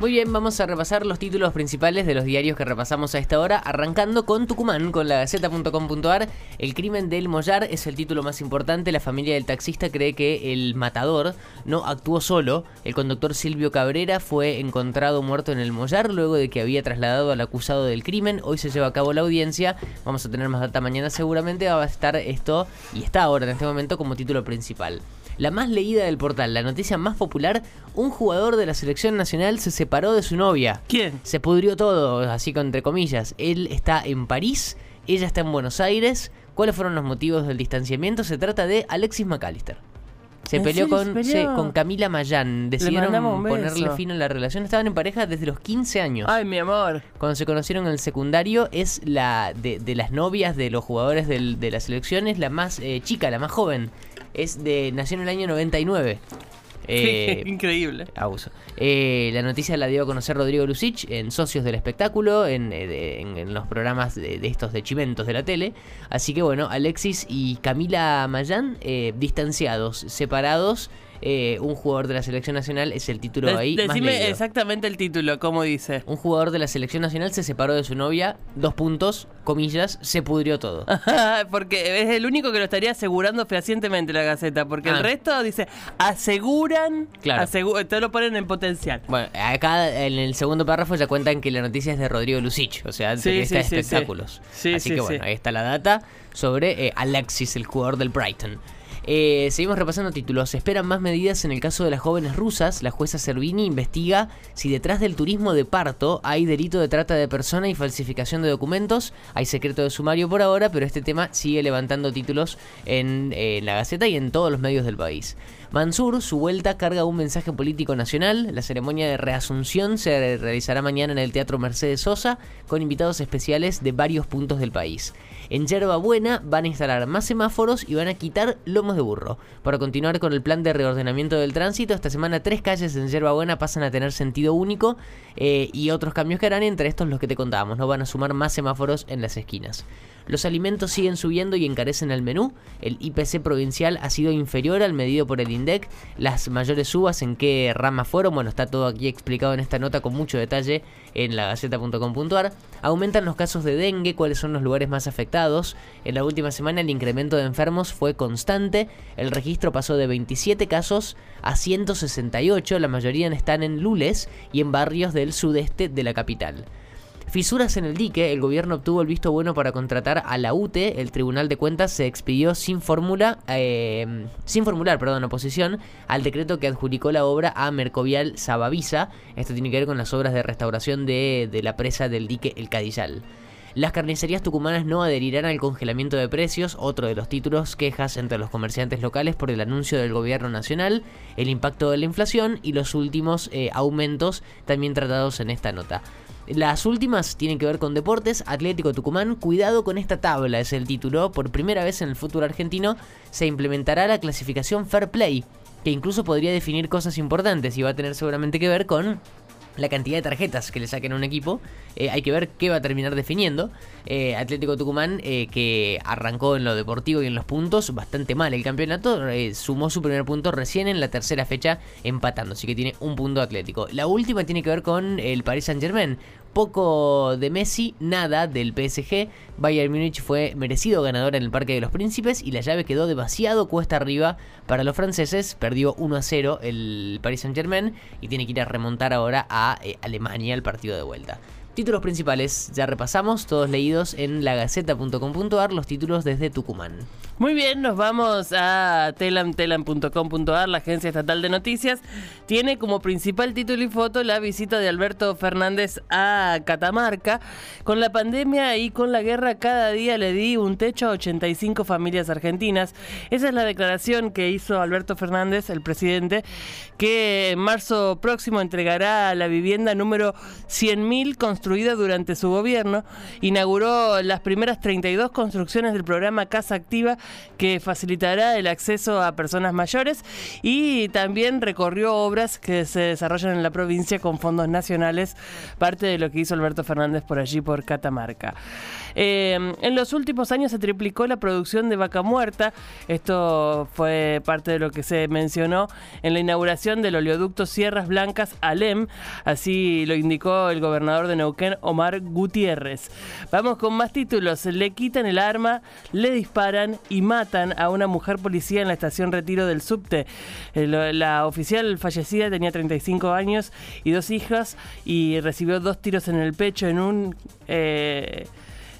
Muy bien, vamos a repasar los títulos principales de los diarios que repasamos a esta hora, arrancando con Tucumán, con la gaceta.com.ar. El crimen del Mollar es el título más importante. La familia del taxista cree que el matador no actuó solo. El conductor Silvio Cabrera fue encontrado muerto en el Mollar luego de que había trasladado al acusado del crimen. Hoy se lleva a cabo la audiencia. Vamos a tener más data mañana seguramente. Va a estar esto y está ahora en este momento como título principal la más leída del portal, la noticia más popular, un jugador de la selección nacional se separó de su novia. ¿Quién? Se pudrió todo, así con entre comillas. Él está en París, ella está en Buenos Aires. ¿Cuáles fueron los motivos del distanciamiento? Se trata de Alexis McAllister. Se ¿En peleó con, se con Camila Mayán. Decidieron ponerle fin a la relación. Estaban en pareja desde los 15 años. Ay, mi amor. Cuando se conocieron en el secundario, es la de, de las novias de los jugadores del- de la selección, es la más eh, chica, la más joven. Es de nació en el año 99. Eh, Increíble. abuso. Eh, la noticia la dio a conocer Rodrigo Lucich en Socios del Espectáculo, en, eh, de- en- en los programas de, de estos de chimentos de la tele. Así que bueno, Alexis y Camila Mayán, eh, distanciados, separados. Eh, un jugador de la selección nacional es el título De- ahí. decime exactamente el título, ¿cómo dice? Un jugador de la selección nacional se separó de su novia, dos puntos, comillas, se pudrió todo. porque es el único que lo estaría asegurando fehacientemente la Gaceta, porque Ah. el resto dice aseguran, Claro. asegu- te lo ponen en potencial. Bueno, acá en el segundo párrafo ya cuentan que la noticia es de Rodrigo Lucich, o sea, Sí, sí, espectáculos. Sí, Así sí, que bueno, ahí está la data sobre eh, Alexis, el jugador del Brighton. Eh, seguimos repasando títulos. Esperan más medidas en el caso de las jóvenes rusas. La jueza Servini investiga si detrás del turismo de parto hay delito de trata de persona y falsificación de documentos. Hay secreto de sumario por ahora, pero este tema sigue levantando títulos en eh, la Gaceta y en todos los medios del país. Mansur, su vuelta, carga un mensaje político nacional. La ceremonia de reasunción se realizará mañana en el Teatro Mercedes Sosa con invitados especiales de varios puntos del país. En Yerba Buena van a instalar más semáforos y van a quitar lomos de burro. Para continuar con el plan de reordenamiento del tránsito, esta semana tres calles en Yerba Buena pasan a tener sentido único eh, y otros cambios que harán, entre estos los que te contábamos, no van a sumar más semáforos en las esquinas. Los alimentos siguen subiendo y encarecen el menú. El IPC provincial ha sido inferior al medido por el INDEC. Las mayores subas en qué rama fueron, bueno, está todo aquí explicado en esta nota con mucho detalle en la gaceta.com.ar. Aumentan los casos de dengue, cuáles son los lugares más afectados. En la última semana el incremento de enfermos fue constante. El registro pasó de 27 casos a 168. La mayoría están en Lules y en barrios del sudeste de la capital. Fisuras en el dique, el gobierno obtuvo el visto bueno para contratar a la UTE, el Tribunal de Cuentas se expidió sin fórmula, eh, sin formular, perdón, oposición al decreto que adjudicó la obra a Mercovial Sabavisa. Esto tiene que ver con las obras de restauración de, la presa del dique El Cadillal. Las carnicerías tucumanas no adherirán al congelamiento de precios, otro de los títulos, quejas entre los comerciantes locales por el anuncio del gobierno nacional, el impacto de la inflación y los últimos eh, aumentos también tratados en esta nota. Las últimas tienen que ver con deportes. Atlético Tucumán, cuidado con esta tabla, es el título. Por primera vez en el fútbol argentino se implementará la clasificación Fair Play, que incluso podría definir cosas importantes y va a tener seguramente que ver con la cantidad de tarjetas que le saquen a un equipo. Eh, hay que ver qué va a terminar definiendo. Eh, Atlético Tucumán, eh, que arrancó en lo deportivo y en los puntos bastante mal el campeonato, sumó su primer punto recién en la tercera fecha empatando, así que tiene un punto Atlético. La última tiene que ver con el Paris Saint Germain. Poco de Messi, nada del PSG. Bayern Múnich fue merecido ganador en el Parque de los Príncipes y la llave quedó demasiado cuesta arriba para los franceses. Perdió 1 a 0 el Paris Saint Germain y tiene que ir a remontar ahora a eh, Alemania el partido de vuelta. Títulos principales, ya repasamos, todos leídos en lagaceta.com.ar, los títulos desde Tucumán. Muy bien, nos vamos a telam, telam.com.ar, la agencia estatal de noticias. Tiene como principal título y foto la visita de Alberto Fernández a Catamarca. Con la pandemia y con la guerra, cada día le di un techo a 85 familias argentinas. Esa es la declaración que hizo Alberto Fernández, el presidente, que en marzo próximo entregará la vivienda número 100.000 construida durante su gobierno. Inauguró las primeras 32 construcciones del programa Casa Activa que facilitará el acceso a personas mayores y también recorrió obras que se desarrollan en la provincia con fondos nacionales, parte de lo que hizo Alberto Fernández por allí, por Catamarca. Eh, en los últimos años se triplicó la producción de vaca muerta. Esto fue parte de lo que se mencionó en la inauguración del oleoducto Sierras Blancas Alem. Así lo indicó el gobernador de Omar Gutiérrez. Vamos con más títulos. Le quitan el arma, le disparan y matan a una mujer policía en la estación Retiro del subte. Eh, la oficial fallecida tenía 35 años y dos hijas y recibió dos tiros en el pecho en un... Eh,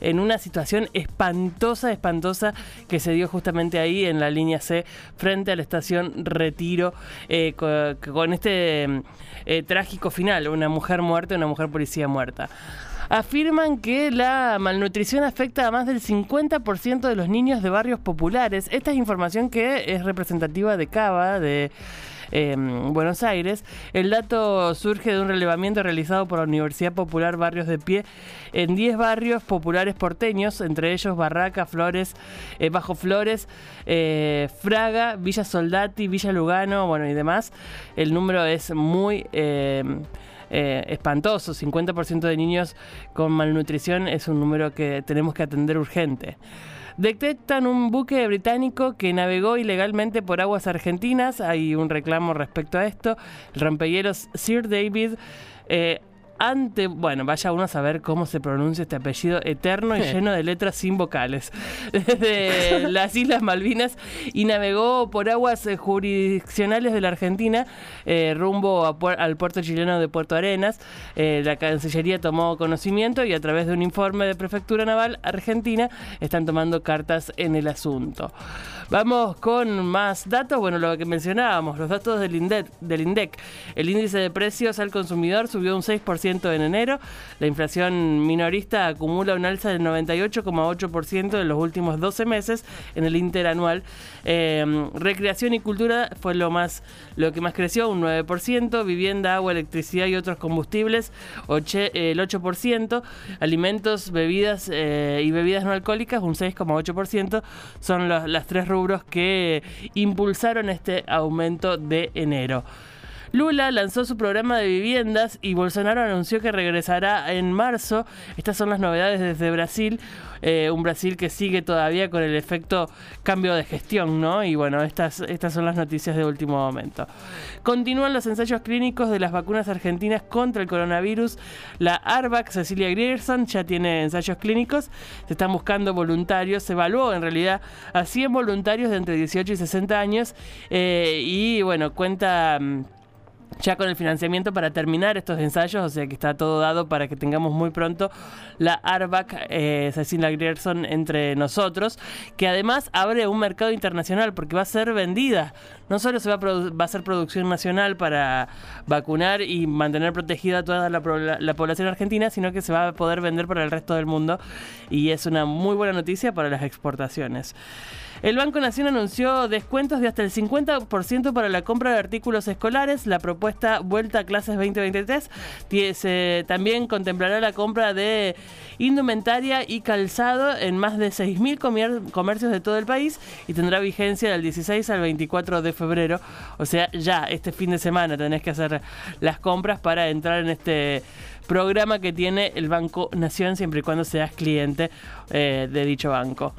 en una situación espantosa, espantosa que se dio justamente ahí en la línea C frente a la estación Retiro eh, con, este eh, trágico final, una mujer muerta, una mujer policía muerta afirman que la malnutrición afecta a más del 50% de los niños de barrios populares. Esta es información que es representativa de Cava, de en Buenos Aires. El dato surge de un relevamiento realizado por la Universidad Popular Barrios de Pie en 10 barrios populares porteños, entre ellos Barraca, Flores, eh, Bajo Flores, eh, Fraga, Villa Soldati, Villa Lugano, bueno y demás. El número es muy... Em, eh, espantoso, 50% de niños con malnutrición es un número que tenemos que atender urgente detectan un buque británico que navegó ilegalmente por aguas argentinas. Hay un reclamo respecto a esto. El rompehielos Sir David eh, ante, bueno, vaya uno a saber cómo se pronuncia este apellido eterno y lleno de letras sin vocales, desde las Islas Malvinas y navegó por aguas eh, jurisdiccionales de la Argentina eh, rumbo al puerto chileno de Puerto Arenas. Eh, la Cancillería tomó conocimiento y a través de un informe de Prefectura Naval Argentina están tomando cartas en el asunto. Vamos con más datos, bueno, lo que mencionábamos, los datos del INDEC. Del INDEC. El índice de precios al consumidor subió un 6% en enero. La inflación minorista acumula un alza del 98,8% en los últimos 12 meses en el interanual. Em, recreación y cultura fue lo más lo que más creció, un 9%, vivienda, agua, electricidad y otros combustibles, el 8%, alimentos, bebidas eh, y bebidas no alcohólicas, un 6,8%, son los, las tres rubros que impulsaron este aumento de enero. Lula lanzó su programa de viviendas y Bolsonaro anunció que regresará en marzo. Estas son las novedades desde Brasil, eh, un Brasil que sigue todavía con el efecto cambio de gestión, ¿no? Y bueno, estas, estas son las noticias de último momento. Continúan los ensayos clínicos de las vacunas argentinas contra el coronavirus. La ARVAC, Cecilia Grierson, ya tiene ensayos clínicos. Se están buscando voluntarios. Se evaluó en realidad a 100 voluntarios de entre 18 y 60 años. Eh, y bueno, cuenta mm, ya con el financiamiento para terminar estos ensayos, o sea que está todo dado para que tengamos muy pronto la ARBAC eh, Cecilia Grierson entre nosotros, que además abre un mercado internacional porque va a ser vendida. No solo se va a, va a ser producción nacional para vacunar y mantener protegida toda la, la población argentina, sino que se va a poder vender para el resto del mundo y es una muy buena noticia para las exportaciones. El Banco Nación anunció descuentos de hasta el 50% para la compra de artículos escolares. La Vuelta a Clases 2023 también contemplará la compra de indumentaria y calzado en más de 6.000 comercios de todo el país y tendrá vigencia del 16 al 24 de febrero. O sea, ya este fin de semana tenés que hacer las compras para entrar en este programa que tiene el Banco Nación siempre y cuando seas cliente eh, de dicho banco.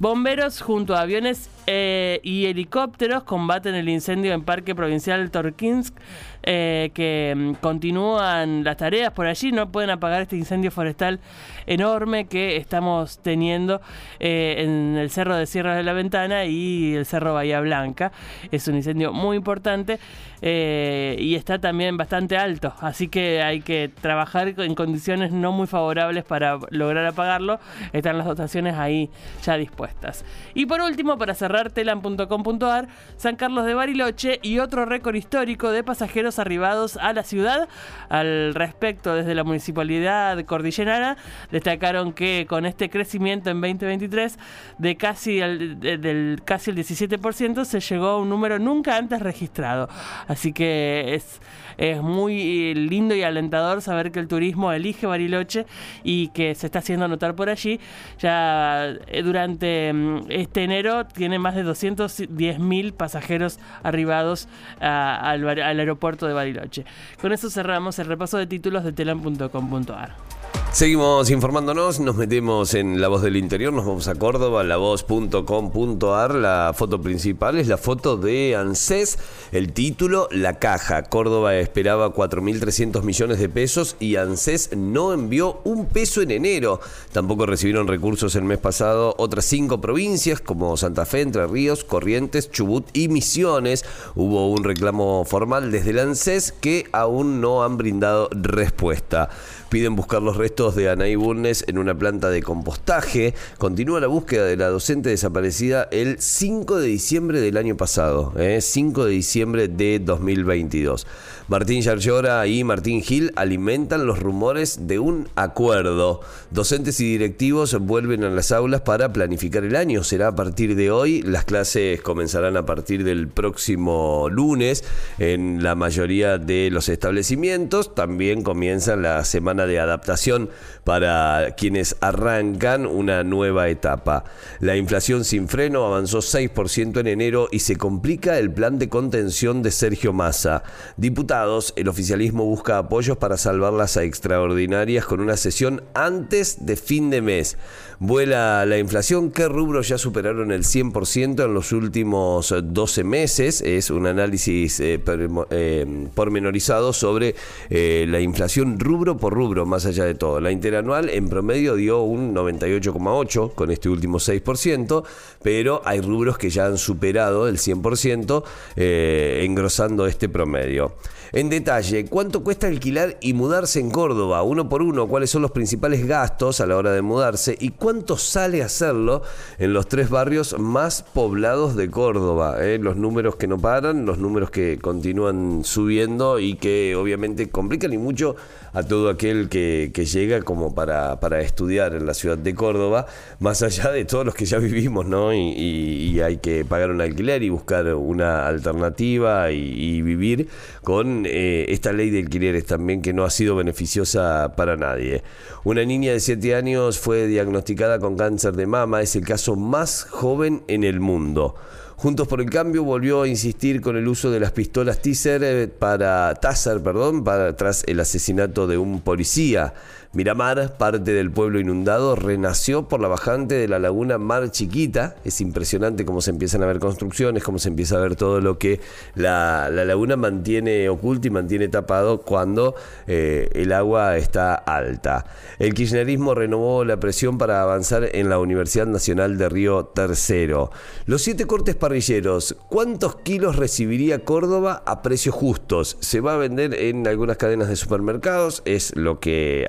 Bomberos junto a aviones eh, y helicópteros combaten el incendio en Parque Provincial Torkinsk, eh, que mm, continúan las tareas por allí, no pueden apagar este incendio forestal enorme que estamos teniendo eh, en el Cerro de Sierra de la Ventana y el Cerro Bahía Blanca. Es un incendio muy importante y está también bastante alto, así que hay que trabajar en condiciones no muy favorables para lograr apagarlo. Están las dotaciones ahí ya dispuestas. Y por último, para cerrar telam.com.ar, San Carlos de Bariloche y otro récord histórico de pasajeros arribados a la ciudad. Al respecto, desde la municipalidad cordillerana, destacaron que con este crecimiento en 2023 de casi el, del casi el 17% se llegó a un número nunca antes registrado. Así que es, es muy lindo y alentador saber que el turismo elige Bariloche y que se está haciendo notar por allí. Ya eh, durante mm, este enero tiene más de 210 mil pasajeros arribados al, al aeropuerto de Bariloche. Con eso cerramos el repaso de títulos de telam.com.ar. Seguimos informándonos, nos metemos en La Voz del Interior, nos vamos a Córdoba, lavoz.com.ar. La foto principal es la foto de ANSES, el título La Caja. Córdoba esperaba 4.300 millones de pesos y ANSES no envió un peso en enero. Tampoco recibieron recursos el mes pasado otras cinco provincias como Santa Fe, Entre Ríos, Corrientes, Chubut y Misiones. Hubo un reclamo formal desde el ANSES que aún no han brindado respuesta. Piden buscar los restos de Anaí Burnes en una planta de compostaje. Continúa la búsqueda de la docente desaparecida el 5 de diciembre del año pasado, 5 ¿eh? de diciembre de 2022. Martín Yarlora y Martín Gil alimentan los rumores de un acuerdo. Docentes y directivos vuelven a las aulas para planificar el año. Será a partir de hoy. Las clases comenzarán a partir del próximo lunes en la mayoría de los establecimientos. También comienza la semana de adaptación para quienes arrancan una nueva etapa. La inflación sin freno avanzó 6% en enero y se complica el plan de contención de Sergio Massa. El oficialismo busca apoyos para salvarlas a extraordinarias con una sesión antes de fin de mes. Vuela la inflación, ¿qué rubros ya superaron el 100% en los últimos 12 meses? Es un análisis eh, eh, pormenorizado sobre eh, la inflación rubro por rubro más allá de todo. La interanual en promedio dio un 98,8 con este último 6%, pero hay rubros que ya han superado el 100% eh, engrosando este promedio. En detalle, ¿cuánto cuesta alquilar y mudarse en Córdoba? Uno por uno, ¿cuáles son los principales gastos a la hora de mudarse? ¿Y cuánto sale hacerlo en los tres barrios más poblados de Córdoba? Eh? Los números que no paran, los números que continúan subiendo y que obviamente complican y mucho a todo aquel que, llega como para, estudiar en la ciudad de Córdoba, más allá de todos los que ya vivimos, ¿no? Y, hay que pagar un alquiler y buscar una alternativa y, vivir con eh, esta ley de alquileres también que no ha sido beneficiosa para nadie. Una niña de 7 años fue diagnosticada con cáncer de mama, es el caso más joven en el mundo. Juntos por el Cambio volvió a insistir con el uso de las pistolas Taser eh, para Taser, perdón, para tras el asesinato de un policía. Miramar, parte del pueblo inundado, renació por la bajante de la laguna Mar Chiquita. Es impresionante cómo se empiezan a ver construcciones, cómo se empieza a ver todo lo que la, laguna mantiene oculto y mantiene tapado cuando eh, el agua está alta. El kirchnerismo renovó la presión para avanzar en la Universidad Nacional de Río Tercero. Los siete cortes parrilleros, ¿cuántos kilos recibiría Córdoba a precios justos? Se va a vender en algunas cadenas de supermercados, es lo que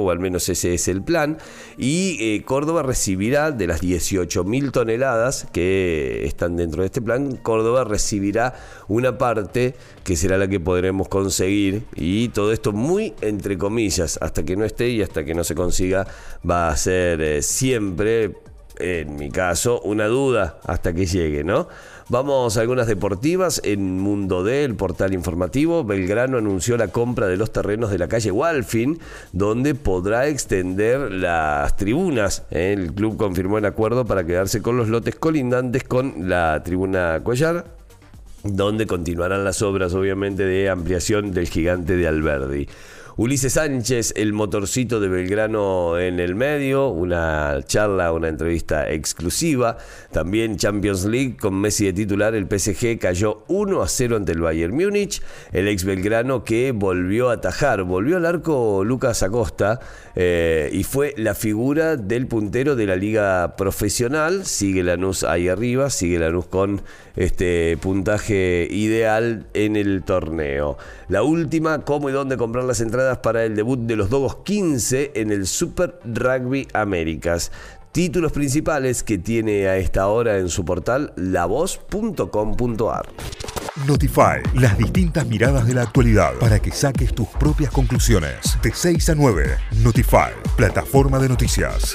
o al menos ese es el plan, y eh, Córdoba recibirá de las 18.000 toneladas que están dentro de este plan, Córdoba recibirá una parte que será la que podremos conseguir, y todo esto muy entre comillas, hasta que no esté y hasta que no se consiga, va a ser eh, siempre en mi caso, una duda hasta que llegue, ¿no? Vamos a algunas deportivas. En Mundo D, el portal informativo, Belgrano anunció la compra de los terrenos de la calle Walfin, donde podrá extender las tribunas. El club confirmó el acuerdo para quedarse con los lotes colindantes con la tribuna Cuellar donde continuarán las obras obviamente de ampliación del gigante de Alberdi. Ulises Sánchez, el motorcito de Belgrano en el medio, una charla, una entrevista exclusiva. También Champions League con Messi de titular, el PSG cayó 1 a 0 ante el Bayern Múnich. El ex Belgrano que volvió a atajar, volvió al arco Lucas Acosta eh, y fue la figura del puntero de la liga profesional. Sigue Lanús ahí arriba, sigue Lanús con este puntaje ideal en el torneo. La última, cómo y dónde comprar las entradas para el debut de los Dogos 15 en el Super Rugby Américas. Títulos principales que tiene a esta hora en su portal lavoz.com.ar. Notify, las distintas miradas de la actualidad para que saques tus propias conclusiones. De 6 a 9, Notify, plataforma de noticias.